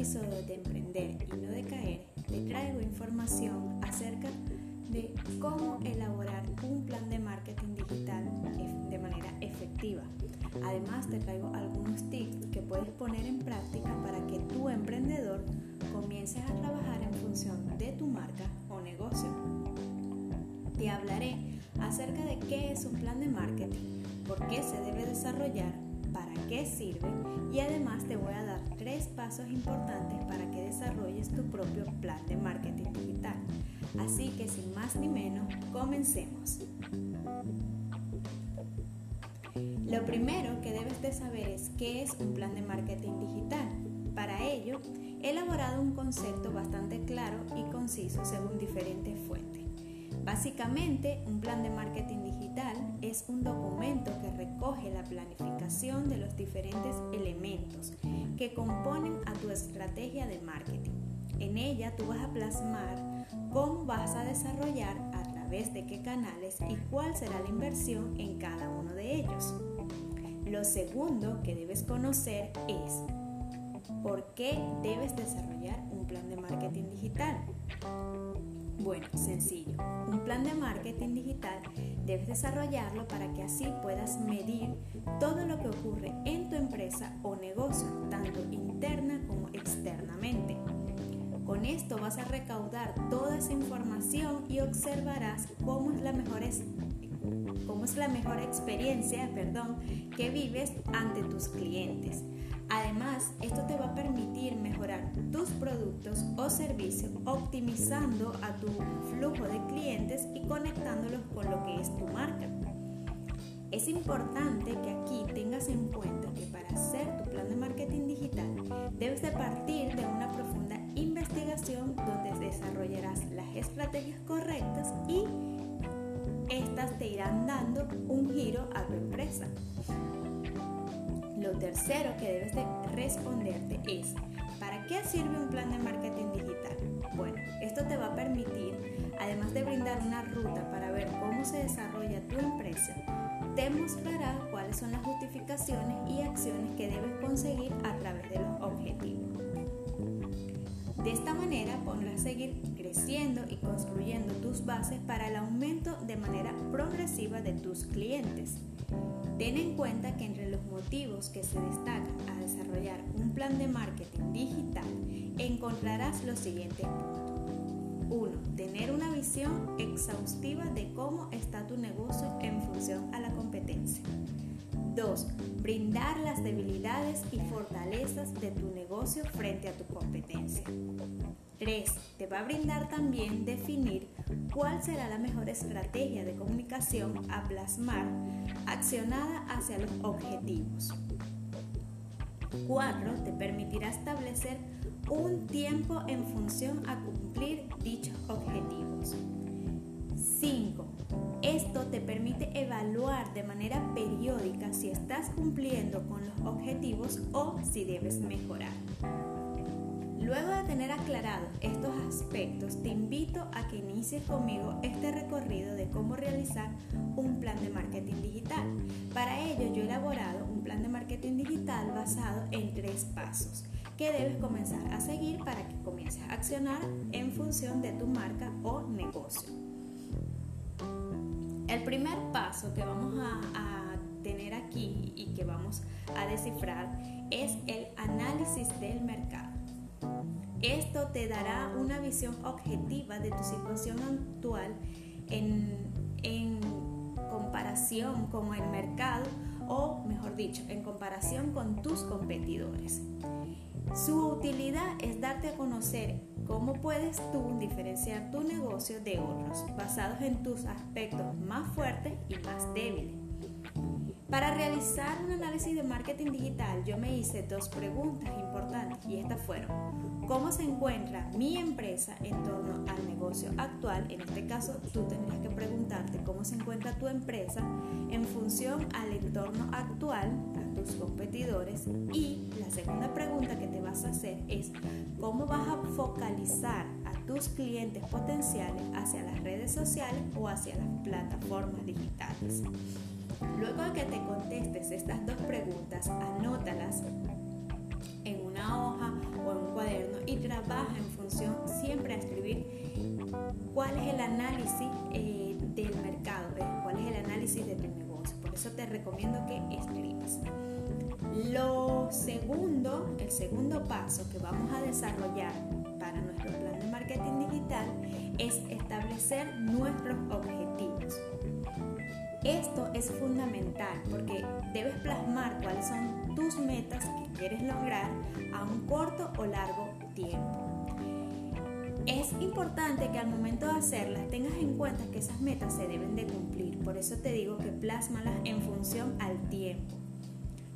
episodio de Emprender y no de caer, te traigo información acerca de cómo elaborar un plan de marketing digital de manera efectiva. Además te traigo algunos tips que puedes poner en práctica para que tu emprendedor comiences a trabajar en función de tu marca o negocio. Te hablaré acerca de qué es un plan de marketing, por qué se debe desarrollar, qué sirve y además te voy a dar tres pasos importantes para que desarrolles tu propio plan de marketing digital. Así que sin más ni menos, comencemos. Lo primero que debes de saber es qué es un plan de marketing digital. Para ello, he elaborado un concepto bastante claro y conciso según diferentes fuentes. Básicamente, un plan de marketing digital es un documento que recoge la planificación de los diferentes elementos que componen a tu estrategia de marketing. En ella tú vas a plasmar cómo vas a desarrollar a través de qué canales y cuál será la inversión en cada uno de ellos. Lo segundo que debes conocer es ¿Por qué debes desarrollar un plan de marketing digital? Bueno, sencillo. Un plan de marketing digital debes desarrollarlo para que así puedas medir todo lo que ocurre en tu empresa o negocio, tanto interna como externamente. Con esto vas a recaudar toda esa información y observarás cómo es la mejor, cómo es la mejor experiencia perdón, que vives ante tus clientes. Además, esto te va a permitir mejorar tus productos o servicios optimizando a tu flujo de clientes y conectándolos con lo que es tu marca. Es importante que aquí tengas en cuenta que para hacer tu plan de marketing digital debes de partir de una profunda investigación donde desarrollarás las estrategias correctas y estas te irán dando un giro a tu empresa. Lo tercero que debes de responderte es, ¿para qué sirve un plan de marketing digital? Bueno, esto te va a permitir, además de brindar una ruta para ver cómo se desarrolla tu empresa, te mostrará cuáles son las justificaciones y acciones que debes conseguir a través de los objetivos. De esta manera podrás seguir creciendo y construyendo tus bases para el aumento de manera progresiva de tus clientes. Ten en cuenta que entre los motivos que se destacan a desarrollar un plan de marketing digital encontrarás los siguientes puntos. 1. Tener una visión exhaustiva de cómo está tu negocio en función a la competencia. 2. Brindar las debilidades y fortalezas de tu negocio frente a tu competencia. 3. Te va a brindar también definir cuál será la mejor estrategia de comunicación a plasmar accionada hacia los objetivos. 4. Te permitirá establecer un tiempo en función a cumplir dichos objetivos. 5. Esto te permite evaluar de manera periódica si estás cumpliendo con los objetivos o si debes mejorar. Tener aclarados estos aspectos, te invito a que inicies conmigo este recorrido de cómo realizar un plan de marketing digital. Para ello yo he elaborado un plan de marketing digital basado en tres pasos que debes comenzar a seguir para que comiences a accionar en función de tu marca o negocio. El primer paso que vamos a tener aquí y que vamos a descifrar es el análisis del mercado. Esto te dará una visión objetiva de tu situación actual en, comparación con el mercado o, mejor dicho, en comparación con tus competidores. Su utilidad es darte a conocer cómo puedes tú diferenciar tu negocio de otros basados en tus aspectos más fuertes y más débiles. Para realizar un análisis de marketing digital yo me hice dos preguntas importantes y estas fueron, ¿cómo se encuentra mi empresa en torno al negocio actual? En este caso tú tendrías que preguntarte cómo se encuentra tu empresa en función al entorno actual, a tus competidores y la segunda pregunta que te vas a hacer es, ¿cómo vas a focalizar a tus clientes potenciales hacia las redes sociales o hacia las plataformas digitales? Luego de que te contestes estas dos preguntas, anótalas en una hoja o en un cuaderno y trabaja en función siempre a escribir cuál es el análisis eh, del mercado, cuál es el análisis de tu negocio. Por eso te recomiendo que escribas. Lo segundo, el segundo paso que vamos a desarrollar para nuestro plan de marketing digital es establecer nuestros objetivos. Esto es fundamental porque debes plasmar cuáles son tus metas que quieres lograr a un corto o largo tiempo. Es importante que al momento de hacerlas tengas en cuenta que esas metas se deben de cumplir. Por eso te digo que plásmalas en función al tiempo.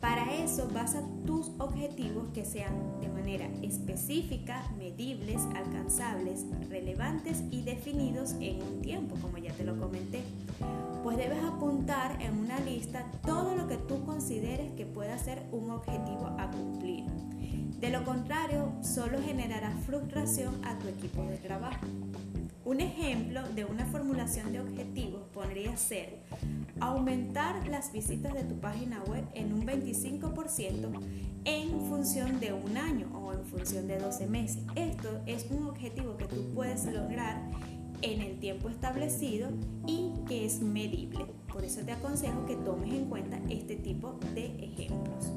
Para eso basa tus objetivos que sean de manera específica, medibles, alcanzables, relevantes y definidos en un tiempo, como ya te lo comenté. Pues debes apuntar en una lista todo lo que tú consideres que pueda ser un objetivo a cumplir. De lo contrario, solo generará frustración a tu equipo de trabajo. Un ejemplo de una formulación de objetivos podría ser aumentar las visitas de tu página web en un 25% en función de un año o en función de 12 meses. Esto es un objetivo que tú puedes lograr en el tiempo establecido y que es medible. Por eso te aconsejo que tomes en cuenta este tipo de ejemplos.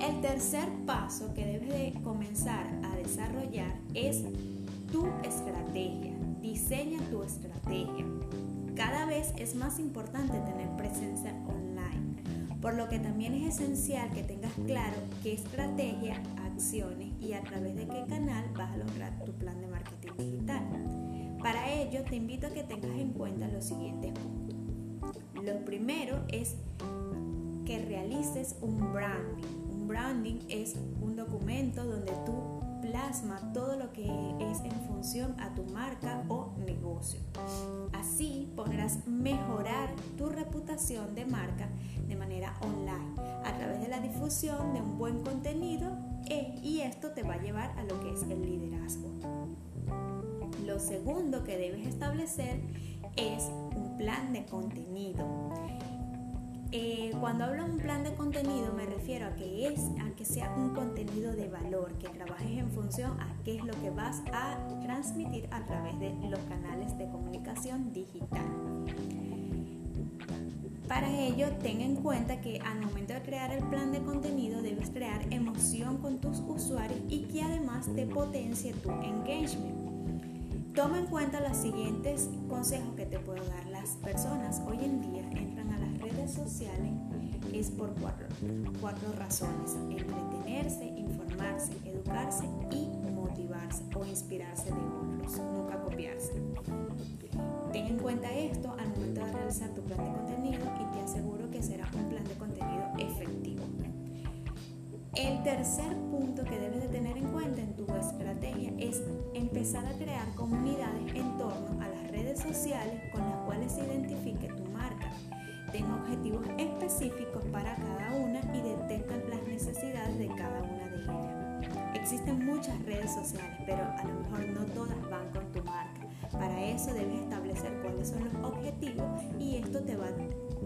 El tercer paso que debes de comenzar a desarrollar es tu estrategia. Diseña tu estrategia. Cada vez es más importante tener presencia online, por lo que también es esencial que tengas claro qué estrategia, acciones y a través de qué canal vas a lograr tu plan de marketing digital. Para ello te invito a que tengas en cuenta los siguientes puntos. Lo primero es que realices un branding. Un branding es un documento donde tú plasma todo lo que es en función a tu marca o mejorar tu reputación de marca de manera online a través de la difusión de un buen contenido e, y esto te va a llevar a lo que es el liderazgo. Lo segundo que debes establecer es un plan de contenido. Eh, cuando hablo de un plan de contenido me refiero a que es a que sea un contenido de valor, que trabajes en función a qué es lo que vas a transmitir a través de los canales de comunicación digital. Para ello, ten en cuenta que al momento de crear el plan de contenido debes crear emoción con tus usuarios y que además te potencie tu engagement. Toma en cuenta los siguientes consejos que te puedo dar. Las personas es por cuatro, cuatro razones. Entretenerse, informarse, educarse y motivarse o inspirarse de otros, nunca copiarse. Ten en cuenta esto al momento de realizar tu plan de contenido y te aseguro que será un plan de contenido efectivo. El tercer punto que debes de tener en cuenta en tu estrategia es empezar a crear comunidades en torno a las redes sociales con las cuales se identifique tu marca. Ten objetivos específicos para cada una y detecta las necesidades de cada una de ellas. Existen muchas redes sociales, pero a lo mejor no todas van con tu marca. Para eso debes establecer cuáles son los objetivos y esto te va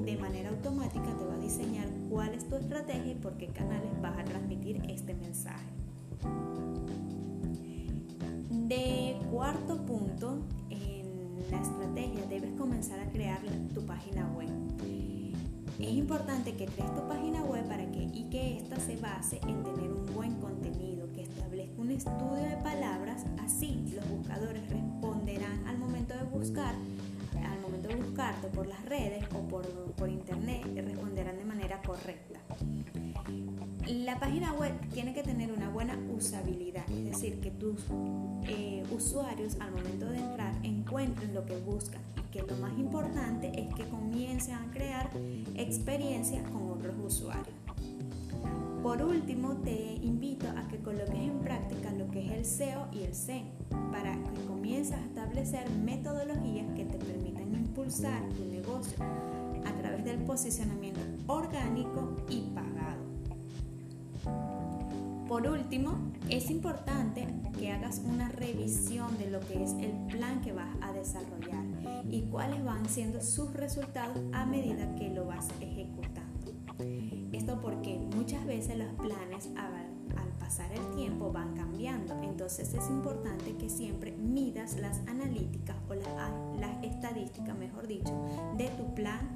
de manera automática te va a diseñar cuál es tu estrategia y por qué canales vas a transmitir este mensaje. De cuarto punto, en la estrategia debes comenzar a crear tu página web. Es importante que crees tu página web para que y que ésta se base en tener un buen contenido, que establezca un estudio de palabras, así los buscadores responderán al momento de buscar al momento de buscarte por las redes o por, por internet responderán de manera correcta. La página web tiene que tener una buena usabilidad, es decir, que tus eh, usuarios al momento de entrar encuentren lo que buscan y que lo más importante es que comiencen a crear experiencias con otros usuarios. Por último, te invito a que coloques en práctica lo que es el SEO y el SEM para que comiences a establecer metodologías que te permitan impulsar tu negocio a través del posicionamiento orgánico y pagado. Por último, es importante que hagas una revisión de lo que es el plan que vas a desarrollar y cuáles van siendo sus resultados a medida que lo vas ejecutando. Esto porque muchas veces los planes al pasar el tiempo van cambiando, entonces es importante que siempre midas las analíticas o las, estadísticas, mejor dicho, de tu plan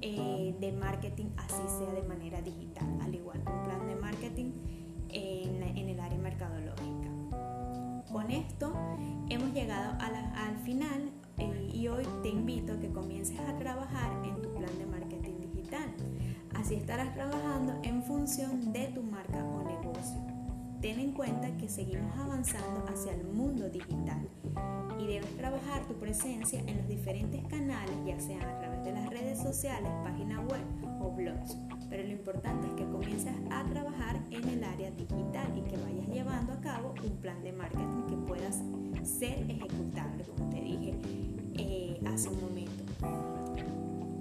eh, de marketing, así sea de manera digital, al igual que un plan de marketing en, el área mercadológica. Con esto hemos llegado al final eh, y hoy te invito a que comiences a trabajar en tu plan de marketing digital. Así estarás trabajando en función de tu marca o negocio. Ten en cuenta que seguimos avanzando hacia el mundo digital y debes trabajar tu presencia en los diferentes canales, ya sean a través de las redes sociales, página web o blogs. Pero lo importante es que comiences a trabajar en el área digital y que vayas llevando a cabo un plan de marketing que puedas ser ejecutable, como te dije eh, hace un momento.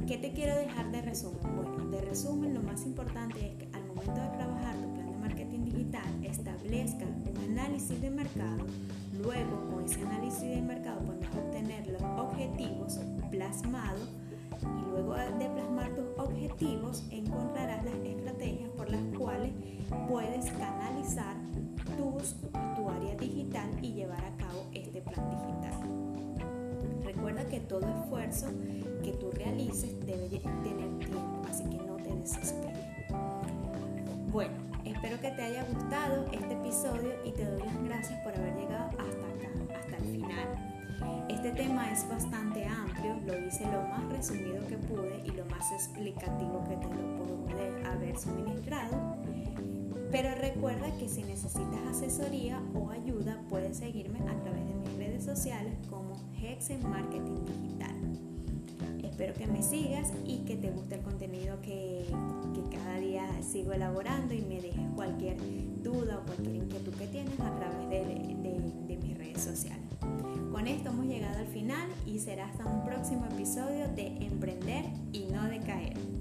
¿Qué te quiero dejar de resumen? Bueno, de resumen lo más importante es que al momento de trabajar tu plan de marketing digital establezca un análisis de mercado, luego con ese análisis de mercado puedes obtener los objetivos plasmados puedes canalizar tus, tu área digital y llevar a cabo este plan digital. Recuerda que todo esfuerzo que tú realices debe tener tiempo, así que no te desesperes. Bueno, espero que te haya gustado este episodio y te doy las gracias por haber llegado hasta acá, hasta el final. Este tema es bastante amplio, lo hice lo más resumido que pude y lo más explicativo que te lo pude haber suministrado. Pero recuerda que si necesitas asesoría o ayuda, puedes seguirme a través de mis redes sociales como Hexen Marketing Digital. Espero que me sigas y que te guste el contenido que, cada día sigo elaborando y me dejes cualquier duda o cualquier inquietud que tienes a través de mis redes sociales. Con esto hemos llegado al final y será hasta un próximo episodio de Emprender y no decaer.